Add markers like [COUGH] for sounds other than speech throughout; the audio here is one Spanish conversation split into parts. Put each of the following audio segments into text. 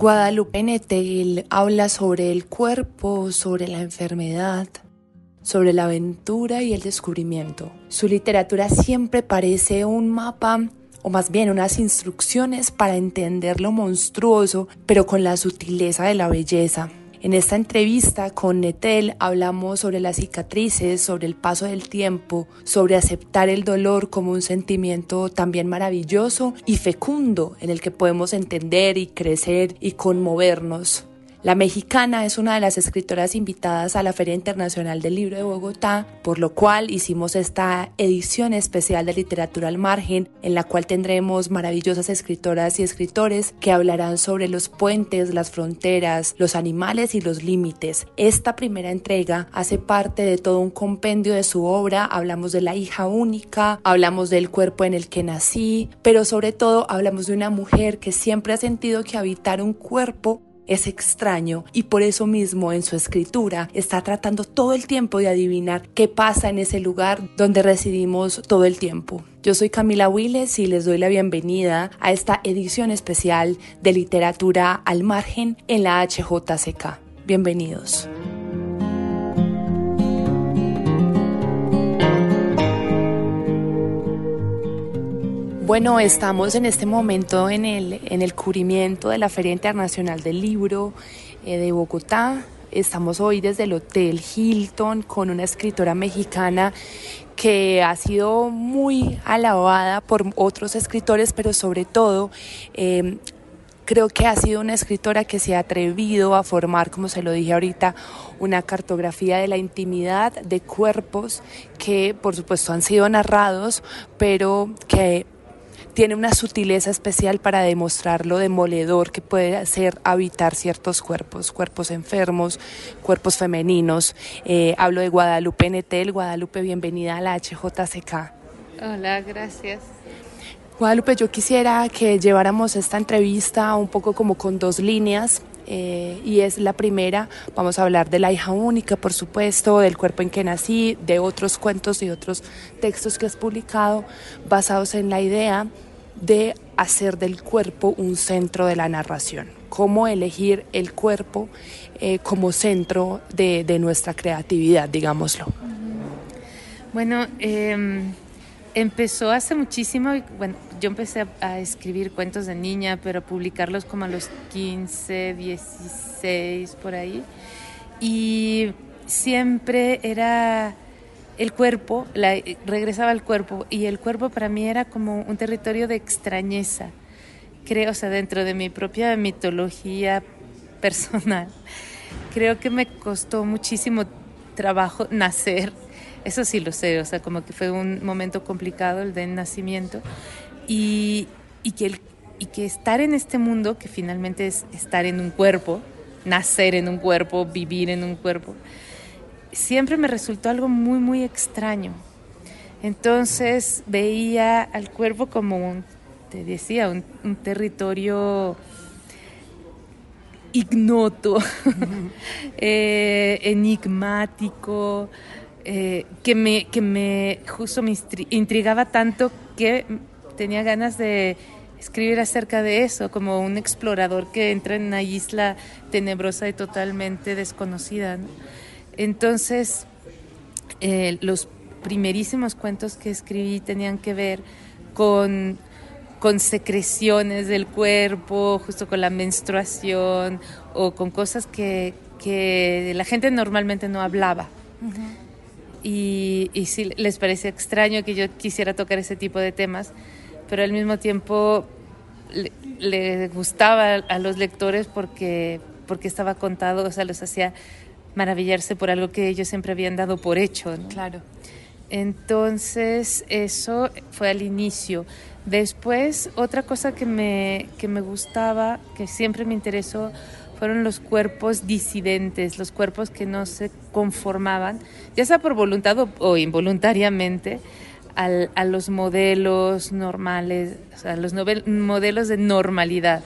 Guadalupe Netel habla sobre el cuerpo, sobre la enfermedad, sobre la aventura y el descubrimiento. Su literatura siempre parece un mapa o más bien unas instrucciones para entender lo monstruoso, pero con la sutileza de la belleza. En esta entrevista con Netel hablamos sobre las cicatrices, sobre el paso del tiempo, sobre aceptar el dolor como un sentimiento también maravilloso y fecundo en el que podemos entender y crecer y conmovernos. La mexicana es una de las escritoras invitadas a la Feria Internacional del Libro de Bogotá, por lo cual hicimos esta edición especial de Literatura al Margen, en la cual tendremos maravillosas escritoras y escritores que hablarán sobre los puentes, las fronteras, los animales y los límites. Esta primera entrega hace parte de todo un compendio de su obra, hablamos de la hija única, hablamos del cuerpo en el que nací, pero sobre todo hablamos de una mujer que siempre ha sentido que habitar un cuerpo es extraño y por eso mismo en su escritura está tratando todo el tiempo de adivinar qué pasa en ese lugar donde residimos todo el tiempo. Yo soy Camila Willes y les doy la bienvenida a esta edición especial de literatura al margen en la HJCK. Bienvenidos. Bueno, estamos en este momento en el, en el cubrimiento de la Feria Internacional del Libro eh, de Bogotá. Estamos hoy desde el Hotel Hilton con una escritora mexicana que ha sido muy alabada por otros escritores, pero sobre todo eh, creo que ha sido una escritora que se ha atrevido a formar, como se lo dije ahorita, una cartografía de la intimidad de cuerpos que por supuesto han sido narrados, pero que tiene una sutileza especial para demostrar lo demoledor que puede ser habitar ciertos cuerpos, cuerpos enfermos, cuerpos femeninos. Eh, hablo de Guadalupe Netel. Guadalupe, bienvenida a la HJCK. Hola, gracias. Guadalupe, yo quisiera que lleváramos esta entrevista un poco como con dos líneas. Eh, y es la primera, vamos a hablar de la hija única, por supuesto, del cuerpo en que nací, de otros cuentos y otros textos que has publicado basados en la idea de hacer del cuerpo un centro de la narración, cómo elegir el cuerpo eh, como centro de, nuestra creatividad, digámoslo. Bueno, em, empezó hace muchísimo, bueno, yo empecé a, escribir cuentos de niña, pero publicarlos como a los 15, 16, por ahí, y siempre era el cuerpo, regresaba al cuerpo y el cuerpo para mí era como un territorio de extrañeza, creo, o sea, dentro de mi propia mitología personal. [LAUGHS] Creo que me costó muchísimo trabajo nacer, eso sí lo sé, o sea, como que fue un momento complicado el del nacimiento y, y que, y que estar en este mundo, que finalmente es estar en un cuerpo, nacer en un cuerpo, vivir en un cuerpo, siempre me resultó algo muy, muy extraño. Entonces veía al cuerpo como un, te decía, un, territorio ignoto, [LAUGHS] eh, enigmático, eh, que, me, que me justo me intrigaba tanto que tenía ganas de escribir acerca de eso, como un explorador que entra en una isla tenebrosa y totalmente desconocida. Entonces, eh, los primerísimos cuentos que escribí tenían que ver con, secreciones del cuerpo, justo con la menstruación o con cosas que, la gente normalmente no hablaba. y, y sí, les parece extraño que yo quisiera tocar ese tipo de temas, pero al mismo tiempo le, gustaba a los lectores porque, porque estaba contado, o sea, los hacía maravillarse por algo que ellos siempre habían dado por hecho. Claro. Entonces, eso fue al inicio. Después, otra cosa que me, que me gustaba, que siempre me interesó, fueron los cuerpos disidentes, los cuerpos que no se conformaban, ya sea por voluntad o, involuntariamente, a los modelos normales, a los modelos de normalidad.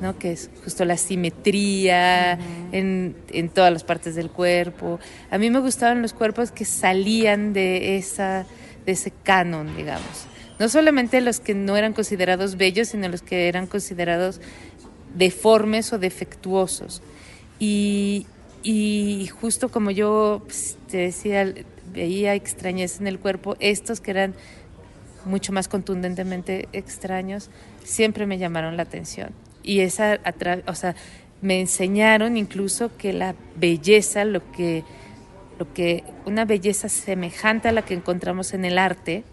¿No? que es justo la simetría en, en, todas las partes del cuerpo. A mí me gustaban los cuerpos que salían de, esa, de ese canon, digamos. No solamente los que no eran considerados bellos, sino los que eran considerados deformes o defectuosos. Y, justo como yo pues, te decía, veía extrañeza en el cuerpo, estos que eran mucho más contundentemente extraños, siempre me llamaron la atención. Y esa, o sea, me enseñaron incluso que la belleza, lo que, lo que, una belleza semejante a la que encontramos en el arte,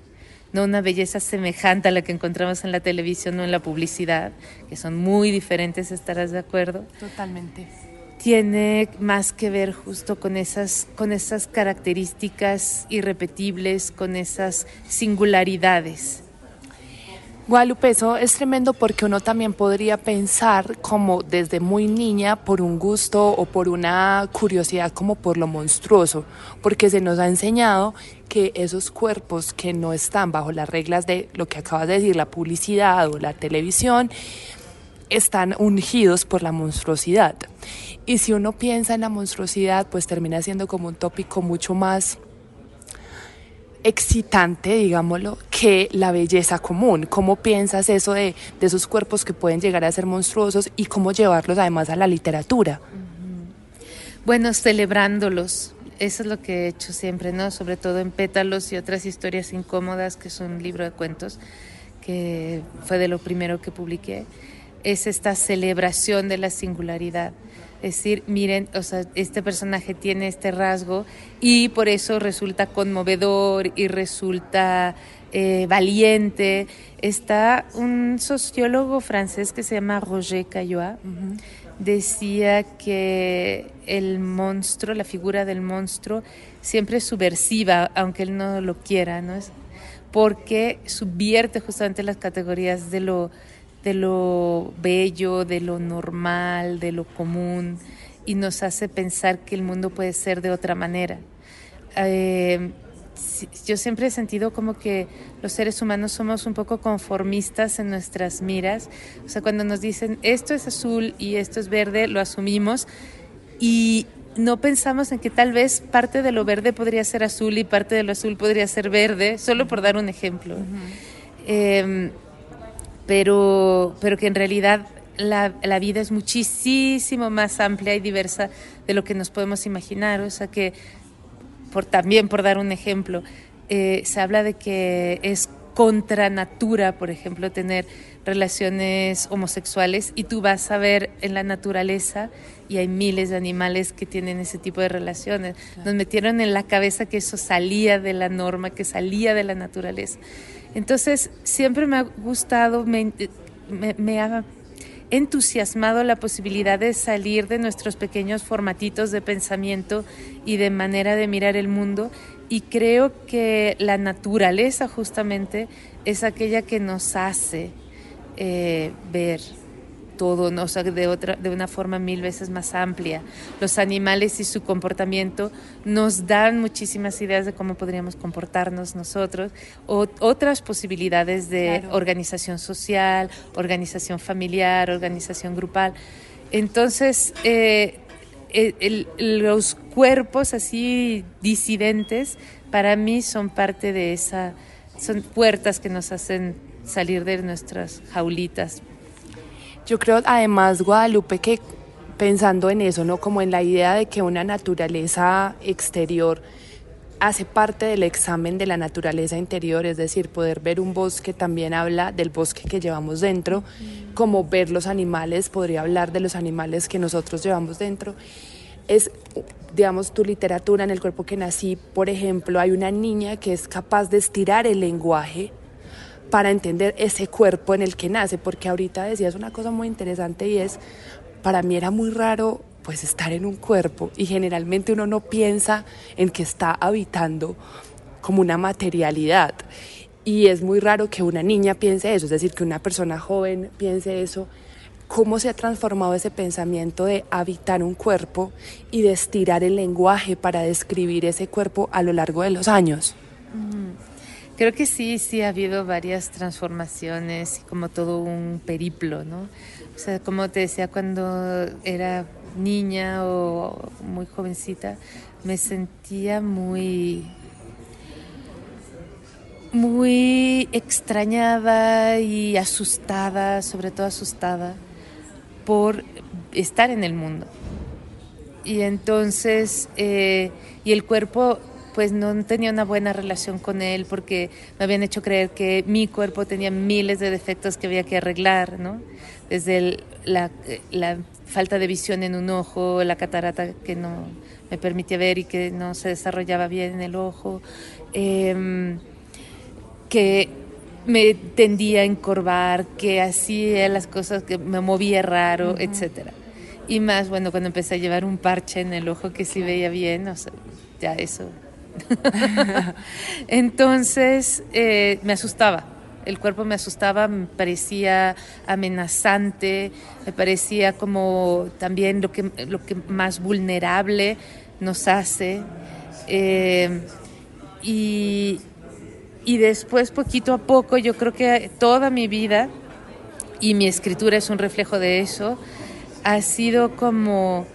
no una belleza semejante a la que encontramos en la televisión o en la publicidad, que son muy diferentes, estarás de acuerdo. Totalmente. Tiene más que ver justo con esas, con esas características irrepetibles, con esas singularidades Guadalupe, eso es tremendo porque uno también podría pensar como desde muy niña por un gusto o por una curiosidad como por lo monstruoso, porque se nos ha enseñado que esos cuerpos que no están bajo las reglas de lo que acabas de decir, la publicidad o la televisión, están ungidos por la monstruosidad. Y si uno piensa en la monstruosidad, pues termina siendo como un tópico mucho más excitante, digámoslo, que la belleza común. ¿Cómo piensas eso de, esos cuerpos que pueden llegar a ser monstruosos y cómo llevarlos además a la literatura? Bueno, celebrándolos. Eso es lo que he hecho siempre, ¿no? Sobre todo en Pétalos y otras historias incómodas, que son un libro de cuentos, que fue de lo primero que publiqué. Es esta celebración de la singularidad decir, miren, o sea, este personaje tiene este rasgo y por eso resulta conmovedor y resulta eh, valiente. Está un sociólogo francés que se llama Roger Caillois, decía que el monstruo, la figura del monstruo, siempre es subversiva, aunque él no lo quiera, ¿no? Es porque subvierte justamente las categorías de lo de lo bello, de lo normal, de lo común, y nos hace pensar que el mundo puede ser de otra manera. Eh, yo siempre he sentido como que los seres humanos somos un poco conformistas en nuestras miras. O sea, cuando nos dicen esto es azul y esto es verde, lo asumimos y no pensamos en que tal vez parte de lo verde podría ser azul y parte de lo azul podría ser verde, solo por dar un ejemplo pero, pero que en realidad la, la, vida es muchísimo más amplia y diversa de lo que nos podemos imaginar. O sea que, por, también por dar un ejemplo, eh, se habla de que es contra natura, por ejemplo, tener relaciones homosexuales y tú vas a ver en la naturaleza y hay miles de animales que tienen ese tipo de relaciones. Nos metieron en la cabeza que eso salía de la norma, que salía de la naturaleza. Entonces, siempre me ha gustado, me, ha entusiasmado la posibilidad de salir de nuestros pequeños formatitos de pensamiento y de manera de mirar el mundo. Y creo que la naturaleza justamente es aquella que nos hace eh, ver todo, ¿no? o sea, de, otra, de una forma mil veces más amplia. Los animales y su comportamiento nos dan muchísimas ideas de cómo podríamos comportarnos nosotros, o otras posibilidades de organización social, organización familiar, organización grupal. Entonces, eh, los cuerpos así disidentes para mí son parte de esa, son puertas que nos hacen salir de nuestras jaulitas yo creo además, Guadalupe, que pensando en eso, ¿no? Como en la idea de que una naturaleza exterior hace parte del examen de la naturaleza interior, es decir, poder ver un bosque también habla del bosque que llevamos dentro, como ver los animales, podría hablar de los animales que nosotros llevamos dentro. Es, digamos, tu literatura en el cuerpo que nací, por ejemplo, hay una niña que es capaz de estirar el lenguaje para entender ese cuerpo en el que nace, porque ahorita decías una cosa muy interesante y es, para mí era muy raro pues estar en un cuerpo y generalmente uno no piensa en que está habitando como una materialidad y es muy raro que una niña piense eso, es decir, que una persona joven piense eso. ¿Cómo se ha transformado ese pensamiento de habitar un cuerpo y de estirar el lenguaje para describir ese cuerpo a lo largo de los años? Creo que sí, sí ha habido varias transformaciones como todo un periplo, ¿no? O sea, como te decía, cuando era niña o muy jovencita, me sentía muy muy extrañada y asustada, sobre todo asustada, por estar en el mundo. Y entonces, eh, y el cuerpo pues no tenía una buena relación con él porque me habían hecho creer que mi cuerpo tenía miles de defectos que había que arreglar, ¿no? Desde la, falta de visión en un ojo, la catarata que no me permitía ver y que no se desarrollaba bien en el ojo, em, que me tendía a encorvar, que hacía las cosas, que me movía raro, etcétera. Y más, bueno, cuando empecé a llevar un parche en el ojo que sí veía bien, o sea, ya eso [LAUGHS] Entonces eh, me asustaba, el cuerpo me asustaba, me parecía amenazante, me parecía como también lo que, lo que más vulnerable nos hace. Eh, y, y después, poquito a poco, yo creo que toda mi vida, y mi escritura es un reflejo de eso, ha sido como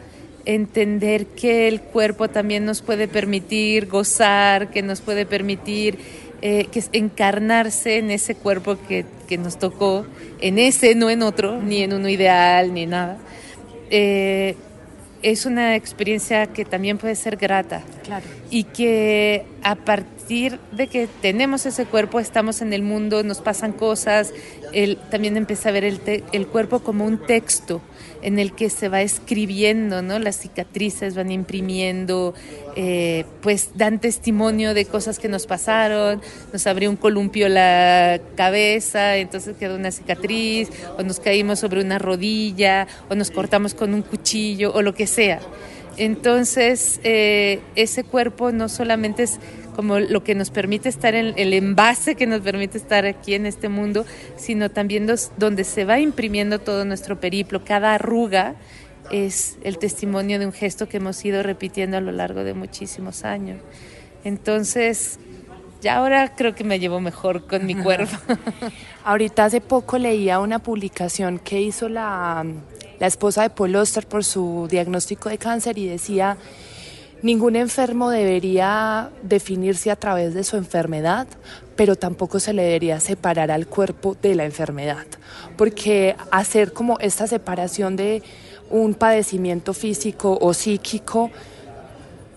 entender que el cuerpo también nos puede permitir gozar, que nos puede permitir eh, que encarnarse en ese cuerpo que, que, nos tocó, en ese, no en otro, ni en uno ideal, ni nada. Eh, es una experiencia que también puede ser grata. Claro. Y que a partir de que tenemos ese cuerpo, estamos en el mundo, nos pasan cosas, él también empieza a ver el, el cuerpo como un texto en el que se va escribiendo, ¿no? Las cicatrices van imprimiendo, eh, pues dan testimonio de cosas que nos pasaron, nos abrió un columpio la cabeza, entonces quedó una cicatriz, o nos caímos sobre una rodilla, o nos cortamos con un cuchillo, o lo que sea. Entonces, eh, ese cuerpo no solamente es como lo que nos permite estar en el envase que nos permite estar aquí en este mundo, sino también donde se va imprimiendo todo nuestro periplo. Cada arruga es el testimonio de un gesto que hemos ido repitiendo a lo largo de muchísimos años. Entonces, ya ahora creo que me llevo mejor con mi [LAUGHS] cuerpo. Ahorita hace poco leía una publicación que hizo la, la esposa de Paul Oster por su diagnóstico de cáncer y decía Ningún enfermo debería definirse a través de su enfermedad, pero tampoco se le debería separar al cuerpo de la enfermedad, porque hacer como esta separación de un padecimiento físico o psíquico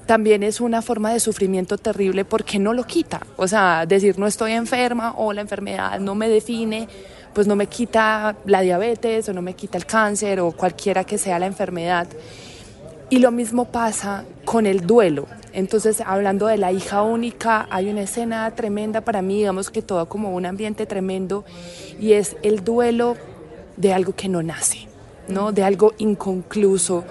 también es una forma de sufrimiento terrible porque no lo quita. O sea, decir no estoy enferma o la enfermedad no me define, pues no me quita la diabetes o no me quita el cáncer o cualquiera que sea la enfermedad. Y lo mismo pasa con el duelo. Entonces, hablando de la hija única, hay una escena tremenda para mí, digamos que todo como un ambiente tremendo, y es el duelo de algo que no nace, ¿no? De algo inconcluso.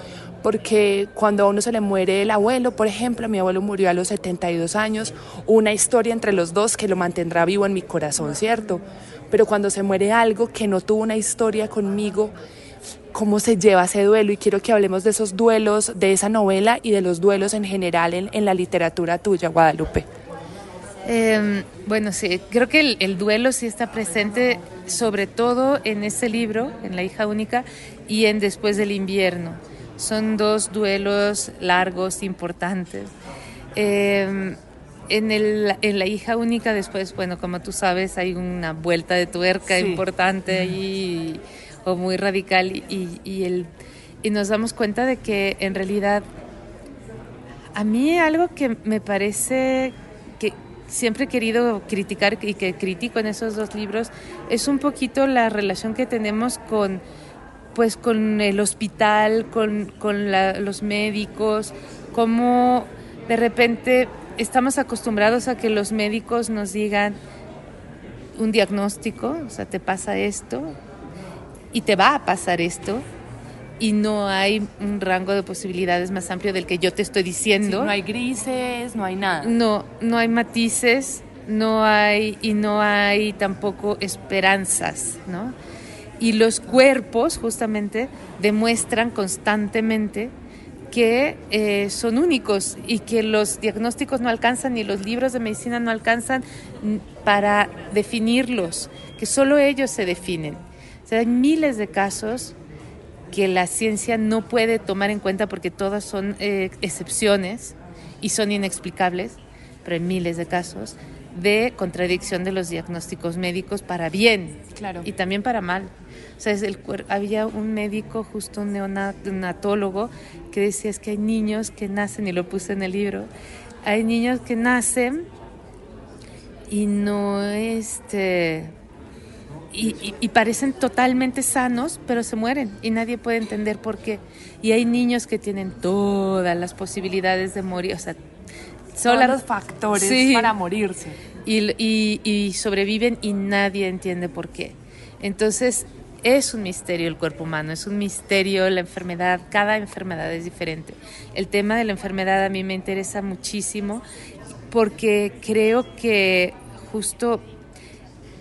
Porque cuando a uno se le muere el abuelo, por ejemplo, mi abuelo murió a los 72 años, una historia entre los dos que lo mantendrá vivo en mi corazón, ¿cierto? Pero cuando se muere algo que no tuvo una historia conmigo, cómo se lleva ese duelo y quiero que hablemos de esos duelos, de esa novela y de los duelos en general en, la literatura tuya, Guadalupe. Em, bueno, sí, creo que el, duelo sí está presente sobre todo en ese libro, en La hija única, y en Después del invierno. Son dos duelos largos, importantes. Em, en, el, en La hija única después, bueno, como tú sabes, hay una vuelta de tuerca importante ahí o muy radical y, y, el, y nos damos cuenta de que en realidad a mí algo que me parece que siempre he querido criticar y que critico en esos dos libros es un poquito la relación que tenemos con pues con el hospital, con, con los médicos, como de repente estamos acostumbrados a que los médicos nos digan un diagnóstico, o sea, te pasa esto, y te va a pasar esto y no hay un rango de posibilidades más amplio del que yo te estoy diciendo. no hay grises, no hay nada. No, no hay matices, no hay y no hay tampoco esperanzas, ¿no? Y los cuerpos justamente demuestran constantemente que eh, son únicos y que los diagnósticos no alcanzan ni los libros de medicina no alcanzan para definirlos, que solo ellos se definen hay miles de casos que la ciencia no puede tomar en cuenta porque todas son eh, excepciones y son inexplicables, pero hay miles de casos de contradicción de los diagnósticos médicos para bien claro. y también para mal. O sea, el, había un médico, justo un neonatólogo, que decía es que hay niños que nacen, y lo puse en el libro, hay niños que nacen y no, este, y, y, parecen totalmente sanos, pero se mueren y nadie puede entender por qué. Y hay niños que tienen todas las posibilidades de morir, o sea, son los factores para morirse. Y sobreviven y nadie entiende por qué. Entonces, es un misterio el cuerpo humano, es un misterio la enfermedad, cada enfermedad es diferente. El tema de la enfermedad a mí me interesa muchísimo porque creo que justo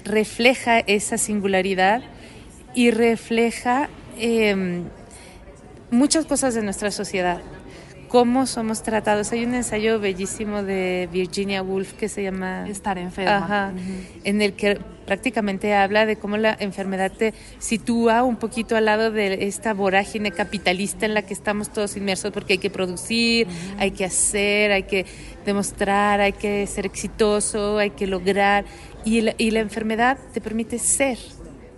refleja esa singularidad y refleja em, muchas cosas de nuestra sociedad. Cómo somos tratados. Hay un ensayo bellísimo de Virginia Woolf que se llama Estar enferma, en el que prácticamente habla de cómo la enfermedad te sitúa un poquito al lado de esta vorágine capitalista en la que estamos todos inmersos porque hay que producir, hay que hacer, hay que demostrar, hay que ser exitoso, hay que lograr y la, y la enfermedad te permite ser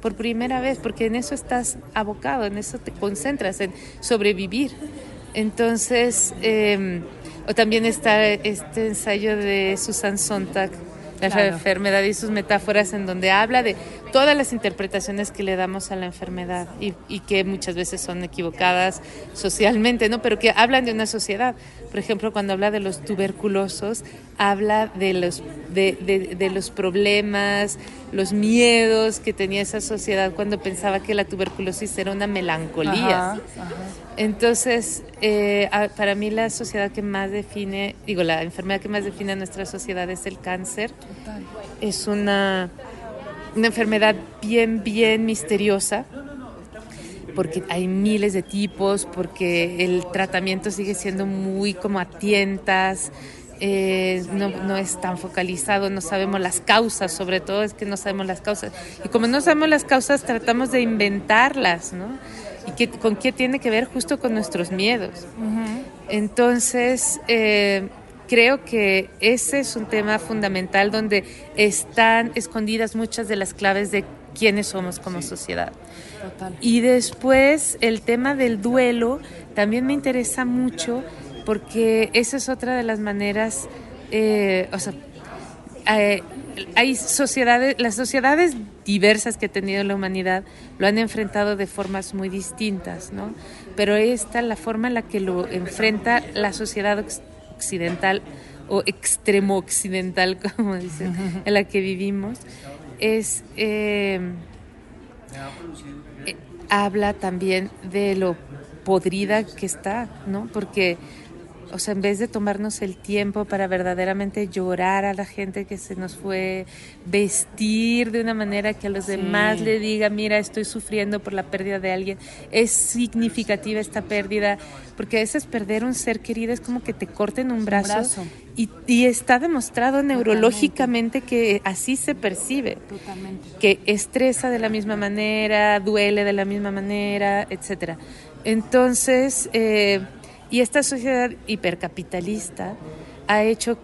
por primera vez, porque en eso estás abocado, en eso te concentras, en sobrevivir. Entonces, eh, o también está este ensayo de Susan Sontag, la enfermedad y sus metáforas, en donde habla de todas las interpretaciones que le damos a la enfermedad y, y, que muchas veces son equivocadas socialmente, ¿no? Pero que hablan de una sociedad. Por ejemplo, cuando habla de los tuberculosos, habla de los, de, de, de los problemas, los miedos que tenía esa sociedad cuando pensaba que la tuberculosis era una melancolía. Entonces, eh, para mí la sociedad que más define, digo, la enfermedad que más define a nuestra sociedad es el cáncer. Es una, una enfermedad bien, bien misteriosa porque hay miles de tipos, porque el tratamiento sigue siendo muy como a tientas, eh, no, no, es tan focalizado, no sabemos las causas, sobre todo es que no sabemos las causas. Y como no sabemos las causas, tratamos de inventarlas, ¿no? ¿Y qué, con qué tiene que ver? Justo con nuestros miedos. Entonces, eh, creo que ese es un tema fundamental donde están escondidas muchas de las claves de quiénes somos como sociedad. Y después el tema del duelo también me interesa mucho porque esa es otra de las maneras, eh, o sea, eh, hay sociedades, las sociedades diversas que ha tenido la humanidad lo han enfrentado de formas muy distintas, ¿no? Pero esta, la forma en la que lo enfrenta la sociedad occidental o extremo occidental, [LAUGHS] como dicen, en la que vivimos, es eh, eh, habla también de lo podrida que está, ¿no? Porque o sea, en vez de tomarnos el tiempo para verdaderamente llorar a la gente que se nos fue, vestir de una manera que a los demás le diga, mira, estoy sufriendo por la pérdida de alguien, es significativa esta pérdida, porque a veces perder un ser querido es como que te corten un brazo, Y, y, está demostrado neurológicamente que así se percibe, Totalmente. que estresa de la misma manera, duele de la misma manera, etcétera. Entonces, eh, y esta sociedad hipercapitalista ha hecho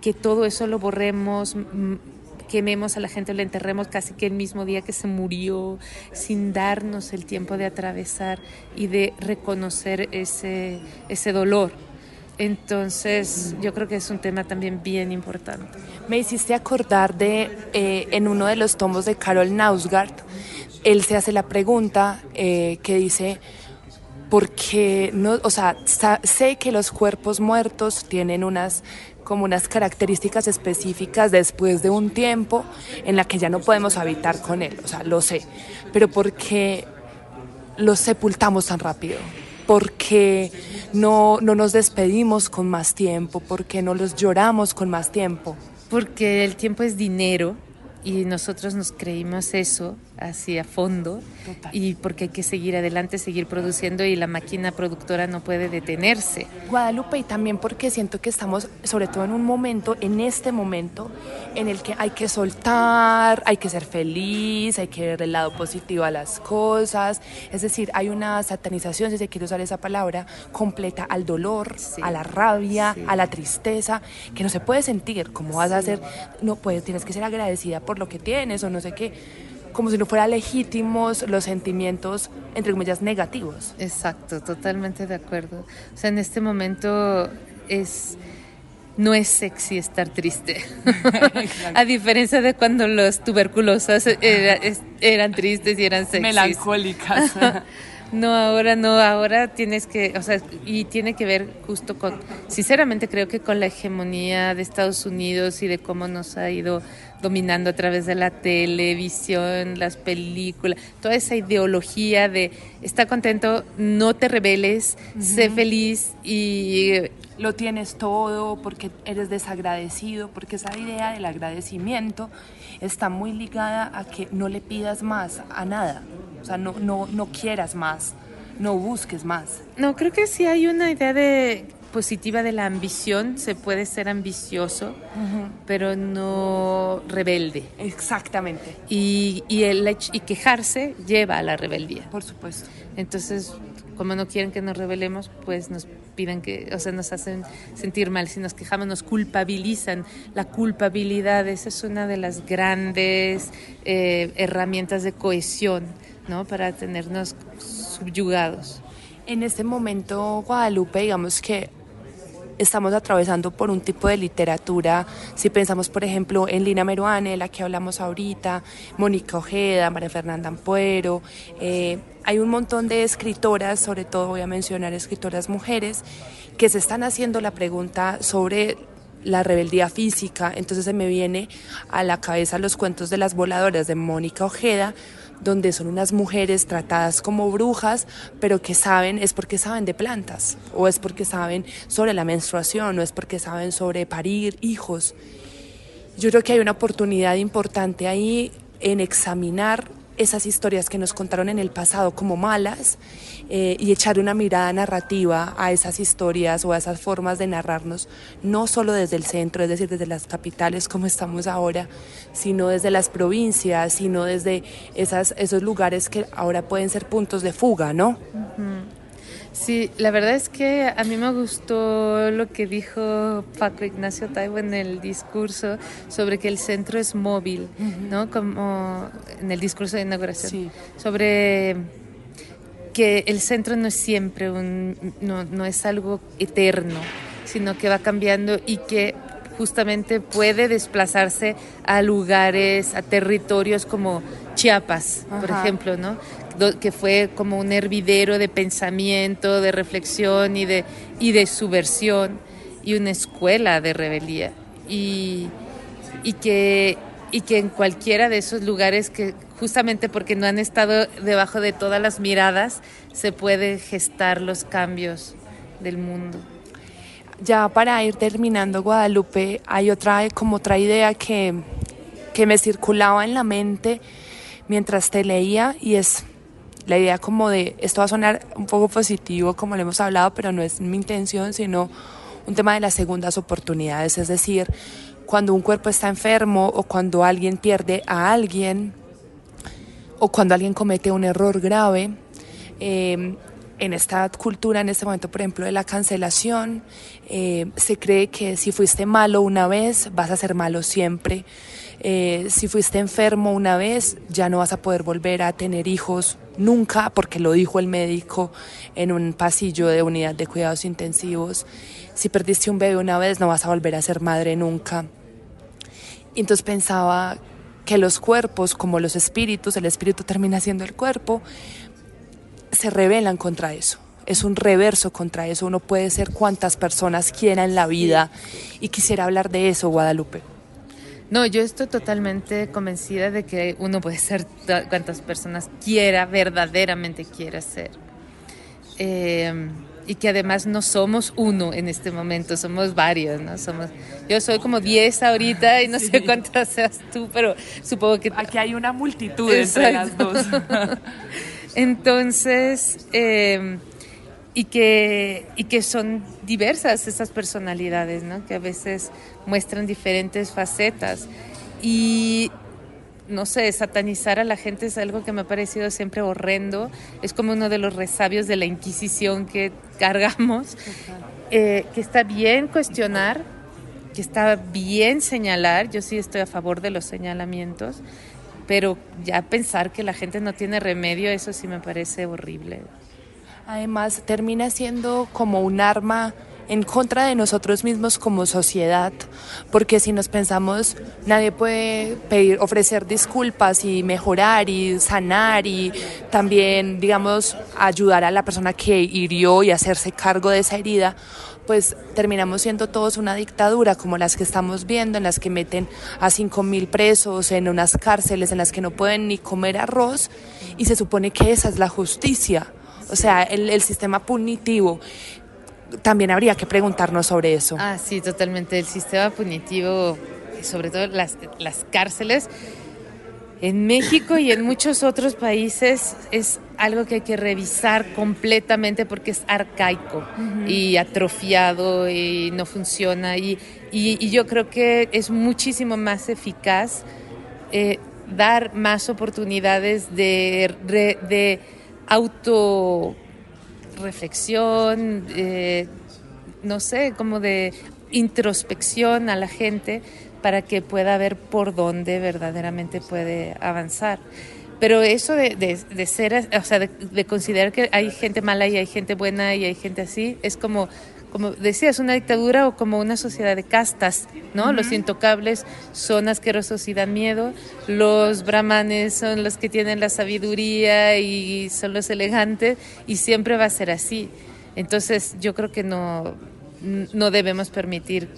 que todo eso lo borremos, quememos a la gente, lo enterremos casi que el mismo día que se murió, sin darnos el tiempo de atravesar y de reconocer ese, ese dolor. Entonces, yo creo que es un tema también bien importante. Me hiciste acordar de, eh, en uno de los tomos de Carol Nausgard, él se hace la pregunta eh, que dice, porque no, o sea, sé que los cuerpos muertos tienen unas como unas características específicas después de un tiempo en la que ya no podemos habitar con él, o sea, lo sé, pero porque los sepultamos tan rápido, porque no, no nos despedimos con más tiempo, porque no los lloramos con más tiempo. Porque el tiempo es dinero y nosotros nos creímos eso así a fondo. Y porque hay que seguir adelante, seguir produciendo y la máquina productora no puede detenerse. Guadalupe y también porque siento que estamos sobre todo en un momento, en este momento, en el que hay que soltar, hay que ser feliz, hay que ver el lado positivo a las cosas, es decir, hay una satanización, si se quiere usar esa palabra, completa al dolor, a la rabia, a la tristeza, que no se puede sentir, como vas a hacer, no puedes, tienes que ser agradecida por lo que tienes o no sé qué como si no fueran legítimos los sentimientos, entre comillas, negativos. Exacto, totalmente de acuerdo. O sea, en este momento es no es sexy estar triste. [LAUGHS] a diferencia de cuando los tuberculosos eran tristes y eran sexy. Melancólicas. [LAUGHS] [LAUGHS] No, ahora no, ahora tienes que, o sea, y tiene que ver justo con, sinceramente creo que con la hegemonía de Estados Unidos y de cómo nos ha ido dominando a través de la televisión, las películas, toda esa ideología de está contento, no te rebeles, sé feliz y lo tienes todo, porque eres desagradecido, porque esa idea del agradecimiento está muy ligada a que no le pidas más a nada, o sea, no, no, no quieras más, no busques más. No, creo que sí hay una idea de positiva de la ambición, se puede ser ambicioso, pero no rebelde. Exactamente. Y, y, el, y quejarse lleva a la rebeldía. Por supuesto. Entonces, como no quieren que nos rebelemos, pues nos piden que, o sea, nos hacen sentir mal. Si nos quejamos, nos culpabilizan. La culpabilidad, esa es una de las grandes eh, herramientas de cohesión, ¿no? Para tenernos subyugados. En este momento, Guadalupe, digamos que estamos atravesando por un tipo de literatura, si pensamos por ejemplo en Lina Meruane, la que hablamos ahorita, Mónica Ojeda, María Fernanda Ampuero, eh, hay un montón de escritoras, sobre todo voy a mencionar escritoras mujeres, que se están haciendo la pregunta sobre la rebeldía física, entonces se me viene a la cabeza los cuentos de las voladoras de Mónica Ojeda, donde son unas mujeres tratadas como brujas, pero que saben, es porque saben de plantas, o es porque saben sobre la menstruación, o es porque saben sobre parir hijos. Yo creo que hay una oportunidad importante ahí en examinar esas historias que nos contaron en el pasado como malas eh, y echar una mirada narrativa a esas historias o a esas formas de narrarnos, no solo desde el centro, es decir, desde las capitales como estamos ahora, sino desde las provincias, sino desde esas, esos lugares que ahora pueden ser puntos de fuga, ¿no? Sí, la verdad es que a mí me gustó lo que dijo Paco Ignacio Taibo en el discurso sobre que el centro es móvil, ¿no? Como en el discurso de inauguración. Sobre que el centro no es siempre un, no, no es algo eterno, sino que va cambiando y que justamente puede desplazarse a lugares, a territorios como Chiapas, por ejemplo, ¿no? Que fue como un hervidero de pensamiento, de reflexión y de, y de subversión y una escuela de rebeldía. Y, y, que, y que en cualquiera de esos lugares que justamente porque no han estado debajo de todas las miradas, se puede gestar los cambios del mundo. Ya para ir terminando, Guadalupe, hay otra, como otra idea que, que me circulaba en la mente mientras te leía y es la idea como de, esto va a sonar un poco positivo como lo hemos hablado, pero no es mi intención, sino un tema de las segundas oportunidades, es decir, cuando un cuerpo está enfermo o cuando alguien pierde a alguien o cuando alguien comete un error grave, eh, en esta cultura, en este momento, por ejemplo, de la cancelación, eh, se cree que si fuiste malo una vez, vas a ser malo siempre. Eh, si fuiste enfermo una vez, ya no vas a poder volver a tener hijos nunca, porque lo dijo el médico en un pasillo de unidad de cuidados intensivos. Si perdiste un bebé una vez, no vas a volver a ser madre nunca. Y entonces pensaba que los cuerpos, como los espíritus, el espíritu termina siendo el cuerpo, se rebelan contra eso. Es un reverso contra eso. Uno puede ser cuantas personas quiera en la vida. Y quisiera hablar de eso, Guadalupe. No, yo estoy totalmente convencida de que uno puede ser cuantas personas quiera, verdaderamente quiera ser. Em, y que además no somos uno en este momento, somos varios, ¿no? Somos, yo soy como 10 ahorita y no sé cuántas seas tú, pero supongo que... Aquí hay una multitud entre las dos. [LAUGHS] Entonces, eh, y, que, y que son diversas esas personalidades, ¿no? Que a veces muestran diferentes facetas. Y no sé, satanizar a la gente es algo que me ha parecido siempre horrendo. Es como uno de los resabios de la Inquisición que cargamos. Eh, que está bien cuestionar, que está bien señalar. Yo sí estoy a favor de los señalamientos, pero ya pensar que la gente no tiene remedio, eso sí me parece horrible. Además, termina siendo como un arma en contra de nosotros mismos como sociedad, porque si nos pensamos, nadie puede pedir, ofrecer disculpas y mejorar y sanar y también, digamos, ayudar a la persona que hirió y hacerse cargo de esa herida, pues terminamos siendo todos una dictadura como las que estamos viendo, en las que meten a cinco mil presos en unas cárceles en las que no pueden ni comer arroz y se supone que esa es la justicia. O sea, el, el sistema punitivo también habría que preguntarnos sobre eso. Ah, sí, totalmente. El sistema punitivo, sobre todo las, las cárceles, en México y en muchos otros países es algo que hay que revisar completamente porque es arcaico y atrofiado y no funciona. Y, y, yo creo que es muchísimo más eficaz eh, dar más oportunidades de, de auto reflexión, eh, no sé, como de introspección a la gente para que pueda ver por dónde verdaderamente puede avanzar. Pero eso de, de, ser, o sea, de, considerar que hay gente mala y hay gente buena y hay gente así, es como como decías, una dictadura o como una sociedad de castas, ¿no? Los intocables son asquerosos y dan miedo, los brahmanes son los que tienen la sabiduría y son los elegantes y siempre va a ser así. Entonces yo creo que no, no debemos permitir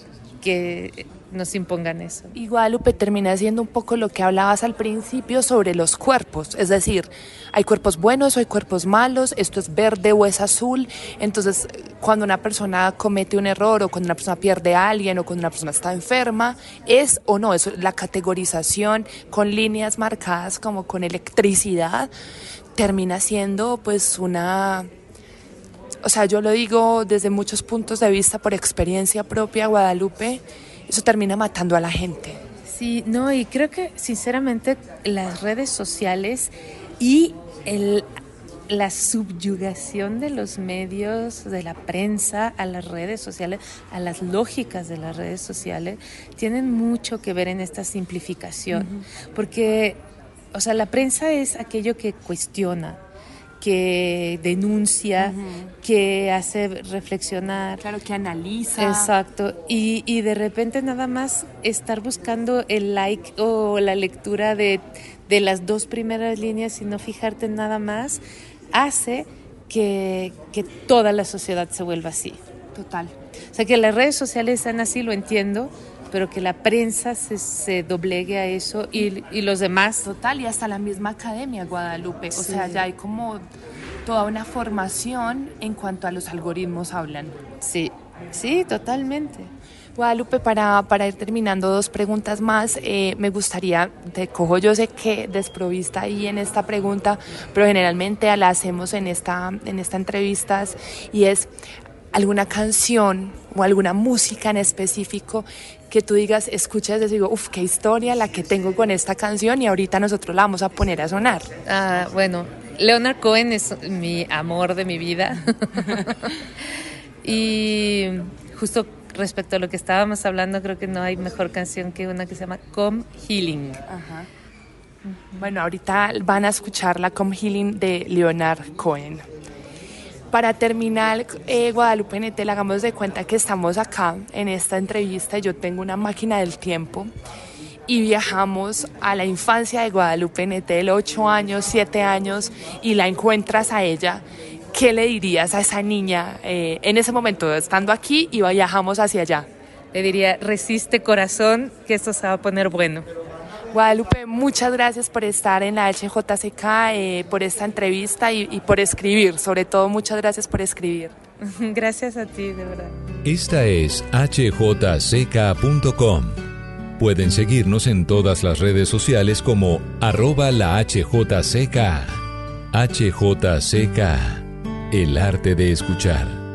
que nos impongan eso. Y Guadalupe termina siendo un poco lo que hablabas al principio sobre los cuerpos, es decir, hay cuerpos buenos o hay cuerpos malos, esto es verde o es azul, entonces cuando una persona comete un error o cuando una persona pierde a alguien o cuando una persona está enferma, es o no, es la categorización con líneas marcadas como con electricidad, termina siendo pues una o sea, yo lo digo desde muchos puntos de vista por experiencia propia, Guadalupe, eso termina matando a la gente. Sí, no, y creo que sinceramente las redes sociales y el, la subyugación de los medios, de la prensa a las redes sociales, a las lógicas de las redes sociales, tienen mucho que ver en esta simplificación. Porque, o sea, la prensa es aquello que cuestiona, que denuncia, que hace reflexionar. Claro, que analiza. Exacto. Y, y, de repente nada más estar buscando el like o la lectura de, de las dos primeras líneas y no fijarte en nada más, hace que, que toda la sociedad se vuelva así. Total. O sea, que las redes sociales sean así, lo entiendo, pero que la prensa se, se doblegue a eso y, y, los demás. Total, y hasta la misma academia Guadalupe. O sea, ya hay como toda una formación en cuanto a los algoritmos hablan. Sí, sí, totalmente. Guadalupe, para, para ir terminando, dos preguntas más. Eh, me gustaría, te cojo, yo sé que desprovista ahí en esta pregunta, pero generalmente la hacemos en esta, en esta entrevistas y es alguna canción o alguna música en específico que tú digas, escuchas y digo, uff, qué historia la que tengo con esta canción y ahorita nosotros la vamos a poner a sonar. Ah, bueno, Leonard Cohen es mi amor de mi vida. [LAUGHS] y justo respecto a lo que estábamos hablando, creo que no hay mejor canción que una que se llama Come Healing. Ajá. Bueno, ahorita van a escuchar la Come Healing de Leonard Cohen. Para terminar, eh, Guadalupe Netel, hagamos de cuenta que estamos acá en esta entrevista. Yo tengo una máquina del tiempo y viajamos a la infancia de Guadalupe Netel, ocho años, siete años, y la encuentras a ella. ¿Qué le dirías a esa niña eh, en ese momento, estando aquí y viajamos hacia allá? Le diría, resiste corazón, que esto se va a poner bueno. Guadalupe, muchas gracias por estar en la HJCK, eh, por esta entrevista y, y por escribir. Sobre todo, muchas gracias por escribir. [LAUGHS] Gracias a ti, de verdad. Esta es hjck.com. Pueden seguirnos en todas las redes sociales como arroba la HJCK. HJCK, el arte de escuchar.